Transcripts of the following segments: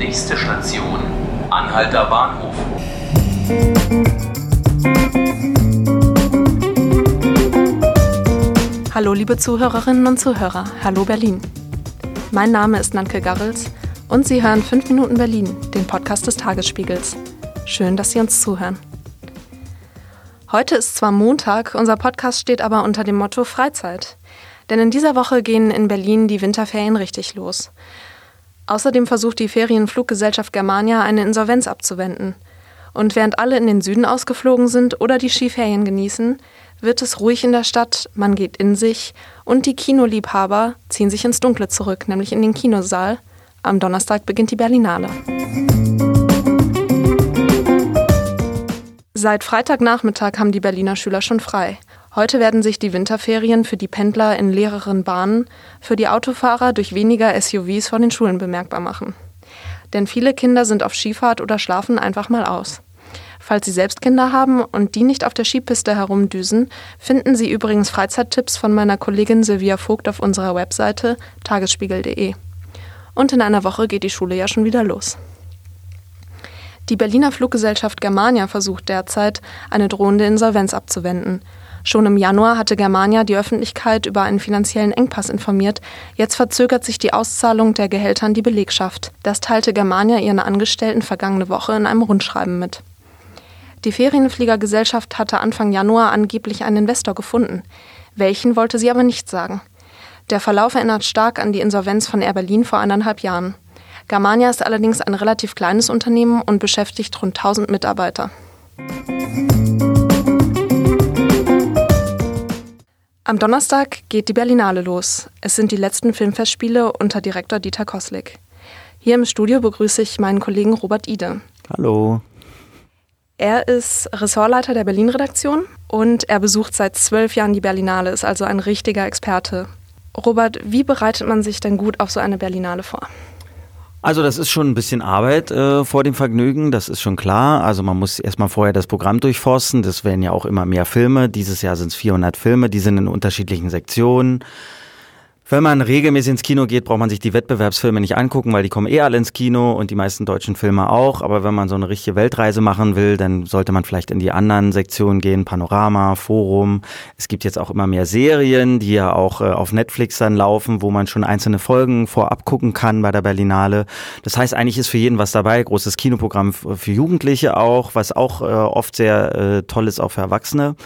Nächste Station, Anhalter Bahnhof. Hallo liebe Zuhörerinnen und Zuhörer, hallo Berlin. Mein Name ist Nanke Garrels und Sie hören 5 Minuten Berlin, den Podcast des Tagesspiegels. Schön, dass Sie uns zuhören. Heute ist zwar Montag, unser Podcast steht aber unter dem Motto Freizeit. Denn in dieser Woche gehen in Berlin die Winterferien richtig los. Außerdem versucht die Ferienfluggesellschaft Germania eine Insolvenz abzuwenden. Und während alle in den Süden ausgeflogen sind oder die Skiferien genießen, wird es ruhig in der Stadt, man geht in sich und die Kinoliebhaber ziehen sich ins Dunkle zurück, nämlich in den Kinosaal. Am Donnerstag beginnt die Berlinale. Seit Freitagnachmittag haben die Berliner Schüler schon frei. Heute werden sich die Winterferien für die Pendler in leereren Bahnen, für die Autofahrer durch weniger SUVs vor den Schulen bemerkbar machen. Denn viele Kinder sind auf Skifahrt oder schlafen einfach mal aus. Falls Sie selbst Kinder haben und die nicht auf der Skipiste herumdüsen, finden Sie übrigens Freizeittipps von meiner Kollegin Silvia Vogt auf unserer Webseite tagesspiegel.de. Und in einer Woche geht die Schule ja schon wieder los. Die Berliner Fluggesellschaft Germania versucht derzeit, eine drohende Insolvenz abzuwenden. Schon im Januar hatte Germania die Öffentlichkeit über einen finanziellen Engpass informiert. Jetzt verzögert sich die Auszahlung der Gehälter an die Belegschaft. Das teilte Germania ihren Angestellten vergangene Woche in einem Rundschreiben mit. Die Ferienfliegergesellschaft hatte Anfang Januar angeblich einen Investor gefunden. Welchen wollte sie aber nicht sagen. Der Verlauf erinnert stark an die Insolvenz von Air Berlin vor eineinhalb Jahren. Germania ist allerdings ein relativ kleines Unternehmen und beschäftigt rund 1000 Mitarbeiter. Am Donnerstag geht die Berlinale los. Es sind die letzten Filmfestspiele unter Direktor Dieter Koslik. Hier im Studio begrüße ich meinen Kollegen Robert Ide. Hallo. Er ist Ressortleiter der Berlin-Redaktion und er besucht seit zwölf Jahren die Berlinale, ist also ein richtiger Experte. Robert, wie bereitet man sich denn gut auf so eine Berlinale vor? Also das ist schon ein bisschen Arbeit äh, vor dem Vergnügen, das ist schon klar. Also man muss erstmal vorher das Programm durchforsten. Das werden ja auch immer mehr Filme. Dieses Jahr sind es 400 Filme, die sind in unterschiedlichen Sektionen. Wenn man regelmäßig ins Kino geht, braucht man sich die Wettbewerbsfilme nicht angucken, weil die kommen eh alle ins Kino und die meisten deutschen Filme auch. Aber wenn man so eine richtige Weltreise machen will, dann sollte man vielleicht in die anderen Sektionen gehen, Panorama, Forum. Es gibt jetzt auch immer mehr Serien, die ja auch äh, auf Netflix dann laufen, wo man schon einzelne Folgen vorab gucken kann bei der Berlinale. Das heißt, eigentlich ist für jeden was dabei. Großes Kinoprogramm für Jugendliche auch, was auch äh, oft sehr äh, toll ist, auch für Erwachsene.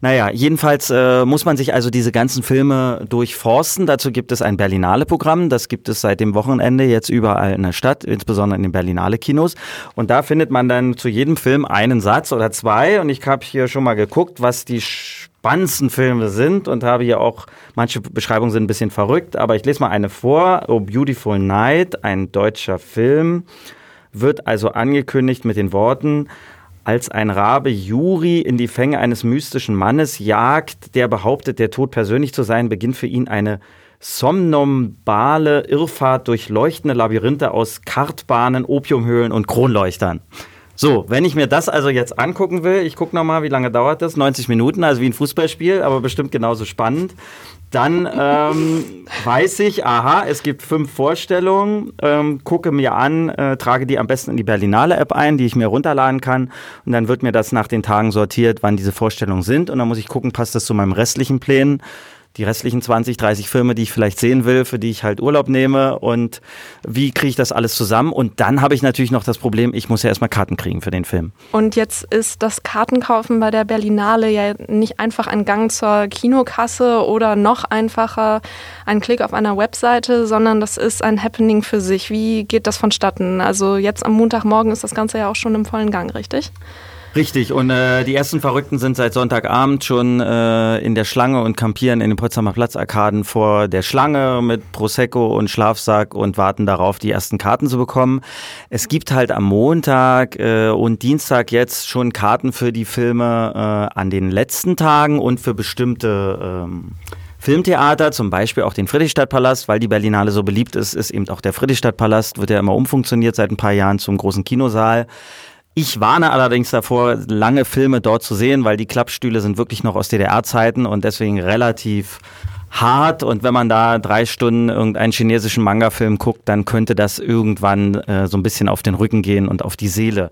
Naja, jedenfalls äh, muss man sich also diese ganzen Filme durchforsten. Dazu gibt es ein Berlinale-Programm. Das gibt es seit dem Wochenende jetzt überall in der Stadt, insbesondere in den Berlinale-Kinos. Und da findet man dann zu jedem Film einen Satz oder zwei. Und ich habe hier schon mal geguckt, was die spannendsten Filme sind und habe hier auch, manche Beschreibungen sind ein bisschen verrückt, aber ich lese mal eine vor. Oh Beautiful Night, ein deutscher Film, wird also angekündigt mit den Worten, als ein Rabe Juri in die Fänge eines mystischen Mannes jagt, der behauptet, der Tod persönlich zu sein, beginnt für ihn eine somnombale Irrfahrt durch leuchtende Labyrinthe aus Kartbahnen, Opiumhöhlen und Kronleuchtern. So, wenn ich mir das also jetzt angucken will, ich gucke nochmal, wie lange dauert das? 90 Minuten, also wie ein Fußballspiel, aber bestimmt genauso spannend. Dann ähm, weiß ich, aha, es gibt fünf Vorstellungen, ähm, gucke mir an, äh, trage die am besten in die Berlinale App ein, die ich mir runterladen kann. Und dann wird mir das nach den Tagen sortiert, wann diese Vorstellungen sind. Und dann muss ich gucken, passt das zu meinem restlichen Plänen die restlichen 20, 30 Filme, die ich vielleicht sehen will, für die ich halt Urlaub nehme und wie kriege ich das alles zusammen? Und dann habe ich natürlich noch das Problem, ich muss ja erstmal Karten kriegen für den Film. Und jetzt ist das Kartenkaufen bei der Berlinale ja nicht einfach ein Gang zur Kinokasse oder noch einfacher ein Klick auf einer Webseite, sondern das ist ein Happening für sich. Wie geht das vonstatten? Also jetzt am Montagmorgen ist das Ganze ja auch schon im vollen Gang, richtig? Richtig, und äh, die ersten Verrückten sind seit Sonntagabend schon äh, in der Schlange und kampieren in den Potsdamer Platzarkaden vor der Schlange mit Prosecco und Schlafsack und warten darauf, die ersten Karten zu bekommen. Es gibt halt am Montag äh, und Dienstag jetzt schon Karten für die Filme äh, an den letzten Tagen und für bestimmte ähm, Filmtheater, zum Beispiel auch den Friedrichstadtpalast, weil die Berlinale so beliebt ist, ist eben auch der Friedrichstadtpalast, wird ja immer umfunktioniert seit ein paar Jahren zum großen Kinosaal. Ich warne allerdings davor, lange Filme dort zu sehen, weil die Klappstühle sind wirklich noch aus DDR-Zeiten und deswegen relativ hart und wenn man da drei Stunden irgendeinen chinesischen Manga-Film guckt, dann könnte das irgendwann äh, so ein bisschen auf den Rücken gehen und auf die Seele.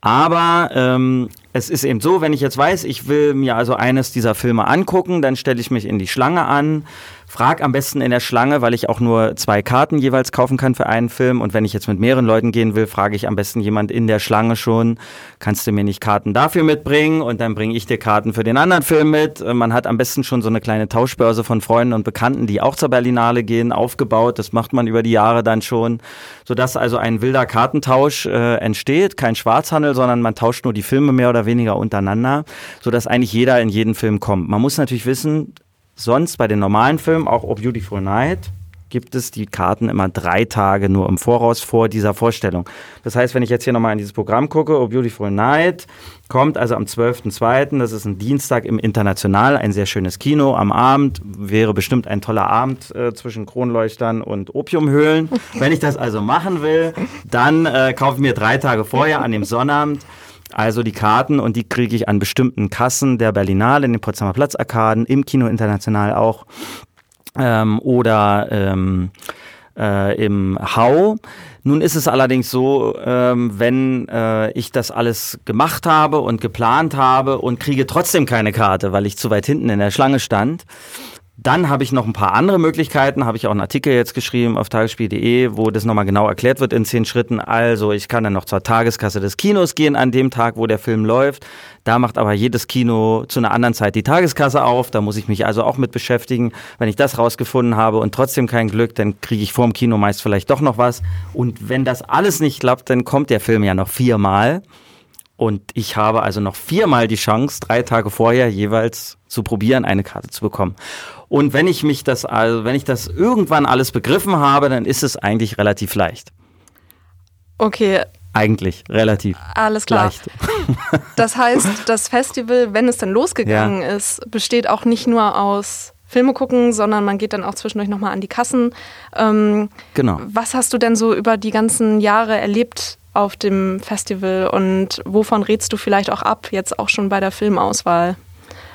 Aber ähm, es ist eben so, wenn ich jetzt weiß, ich will mir also eines dieser Filme angucken, dann stelle ich mich in die Schlange an, frag am besten in der Schlange, weil ich auch nur zwei Karten jeweils kaufen kann für einen Film. Und wenn ich jetzt mit mehreren Leuten gehen will, frage ich am besten jemand in der Schlange schon, kannst du mir nicht Karten dafür mitbringen? Und dann bringe ich dir Karten für den anderen Film mit. Man hat am besten schon so eine kleine Tauschbörse von Freunden und Bekannten, die auch zur Berlinale gehen, aufgebaut. Das macht man über die Jahre dann schon, sodass also ein wilder Kartentausch äh, entsteht. Kein Schwarzhandel, sondern man tauscht nur die Filme mehr oder weniger untereinander, sodass eigentlich jeder in jeden Film kommt. Man muss natürlich wissen, sonst bei den normalen Filmen, auch O Beautiful Night, gibt es die Karten immer drei Tage nur im Voraus vor dieser Vorstellung. Das heißt, wenn ich jetzt hier nochmal in dieses Programm gucke, O Beautiful Night, kommt also am 12.02., das ist ein Dienstag im International, ein sehr schönes Kino am Abend, wäre bestimmt ein toller Abend äh, zwischen Kronleuchtern und Opiumhöhlen. Wenn ich das also machen will, dann äh, kaufe ich mir drei Tage vorher an dem Sonnabend also die Karten und die kriege ich an bestimmten Kassen der Berlinale, in den Potsdamer Platzarkaden, im Kino International auch ähm, oder ähm, äh, im Hau. Nun ist es allerdings so, ähm, wenn äh, ich das alles gemacht habe und geplant habe und kriege trotzdem keine Karte, weil ich zu weit hinten in der Schlange stand, dann habe ich noch ein paar andere Möglichkeiten, habe ich auch einen Artikel jetzt geschrieben auf tagesspiel.de, wo das nochmal genau erklärt wird in zehn Schritten. Also ich kann dann noch zur Tageskasse des Kinos gehen an dem Tag, wo der Film läuft. Da macht aber jedes Kino zu einer anderen Zeit die Tageskasse auf. Da muss ich mich also auch mit beschäftigen. Wenn ich das rausgefunden habe und trotzdem kein Glück, dann kriege ich vorm Kino meist vielleicht doch noch was. Und wenn das alles nicht klappt, dann kommt der Film ja noch viermal. Und ich habe also noch viermal die Chance, drei Tage vorher jeweils zu probieren, eine Karte zu bekommen. Und wenn ich mich das, also wenn ich das irgendwann alles begriffen habe, dann ist es eigentlich relativ leicht. Okay. Eigentlich relativ. Alles klar. Leicht. Das heißt, das Festival, wenn es dann losgegangen ja. ist, besteht auch nicht nur aus Filme gucken, sondern man geht dann auch zwischendurch nochmal an die Kassen. Ähm, genau. Was hast du denn so über die ganzen Jahre erlebt auf dem Festival und wovon rätst du vielleicht auch ab, jetzt auch schon bei der Filmauswahl?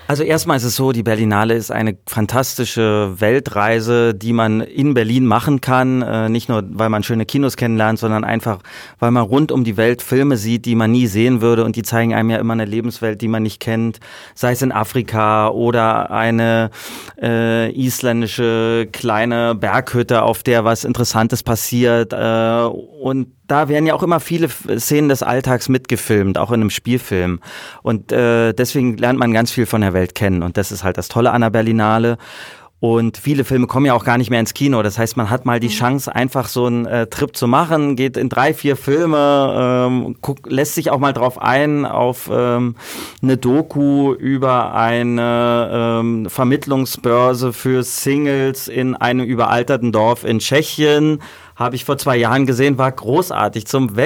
Also erstmal ist es so, die Berlinale ist eine fantastische Weltreise, die man in Berlin machen kann. Äh, nicht nur, weil man schöne Kinos kennenlernt, sondern einfach, weil man rund um die Welt Filme sieht, die man nie sehen würde. Und die zeigen einem ja immer eine Lebenswelt, die man nicht kennt. Sei es in Afrika oder eine äh, isländische kleine Berghütte, auf der was Interessantes passiert. Äh, und da werden ja auch immer viele Szenen des Alltags mitgefilmt, auch in einem Spielfilm. Und äh, deswegen lernt man ganz viel von der Welt kennen. Und das ist halt das Tolle an der Berlinale. Und viele Filme kommen ja auch gar nicht mehr ins Kino. Das heißt, man hat mal die mhm. Chance, einfach so einen äh, Trip zu machen, geht in drei, vier Filme, ähm, guck, lässt sich auch mal drauf ein, auf ähm, eine Doku über eine ähm, Vermittlungsbörse für Singles in einem überalterten Dorf in Tschechien habe ich vor zwei Jahren gesehen, war großartig zum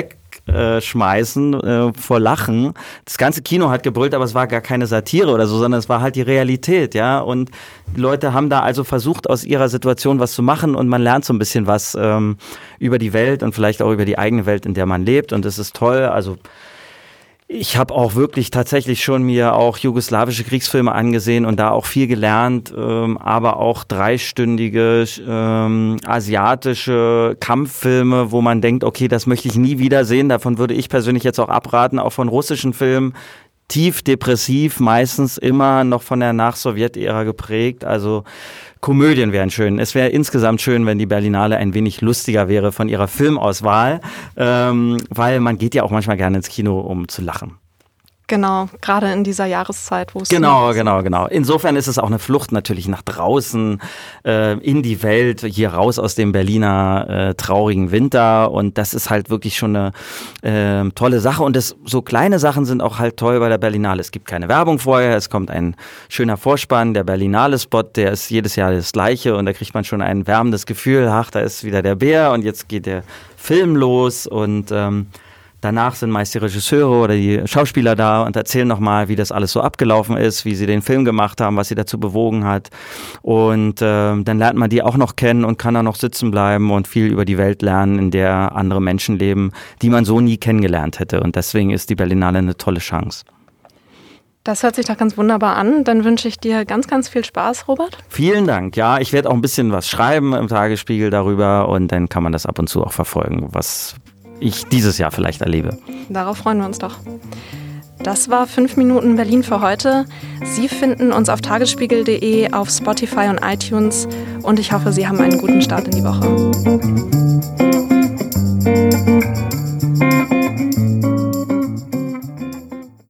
Wegschmeißen äh, vor Lachen. Das ganze Kino hat gebrüllt, aber es war gar keine Satire oder so, sondern es war halt die Realität, ja. Und die Leute haben da also versucht, aus ihrer Situation was zu machen und man lernt so ein bisschen was ähm, über die Welt und vielleicht auch über die eigene Welt, in der man lebt. Und das ist toll. Also ich habe auch wirklich tatsächlich schon mir auch jugoslawische Kriegsfilme angesehen und da auch viel gelernt, ähm, aber auch dreistündige ähm, asiatische Kampffilme, wo man denkt, okay, das möchte ich nie wieder sehen. Davon würde ich persönlich jetzt auch abraten, auch von russischen Filmen. Tief depressiv, meistens immer noch von der Nach-Sowjet-Ära geprägt. Also Komödien wären schön. Es wäre insgesamt schön, wenn die Berlinale ein wenig lustiger wäre von ihrer Filmauswahl, ähm, weil man geht ja auch manchmal gerne ins Kino, um zu lachen. Genau, gerade in dieser Jahreszeit, wo es. Genau, genau, genau. Insofern ist es auch eine Flucht natürlich nach draußen, äh, in die Welt, hier raus aus dem Berliner äh, traurigen Winter. Und das ist halt wirklich schon eine äh, tolle Sache. Und das, so kleine Sachen sind auch halt toll bei der Berlinale. Es gibt keine Werbung vorher, es kommt ein schöner Vorspann, der Berlinale-Spot, der ist jedes Jahr das gleiche und da kriegt man schon ein wärmendes Gefühl, ach, da ist wieder der Bär und jetzt geht der Film los und ähm, Danach sind meist die Regisseure oder die Schauspieler da und erzählen nochmal, wie das alles so abgelaufen ist, wie sie den Film gemacht haben, was sie dazu bewogen hat. Und äh, dann lernt man die auch noch kennen und kann da noch sitzen bleiben und viel über die Welt lernen, in der andere Menschen leben, die man so nie kennengelernt hätte. Und deswegen ist die Berlinale eine tolle Chance. Das hört sich doch ganz wunderbar an. Dann wünsche ich dir ganz, ganz viel Spaß, Robert. Vielen Dank. Ja, ich werde auch ein bisschen was schreiben im Tagesspiegel darüber und dann kann man das ab und zu auch verfolgen, was ich dieses Jahr vielleicht erlebe. Darauf freuen wir uns doch. Das war 5 Minuten Berlin für heute. Sie finden uns auf tagesspiegel.de, auf Spotify und iTunes und ich hoffe, Sie haben einen guten Start in die Woche.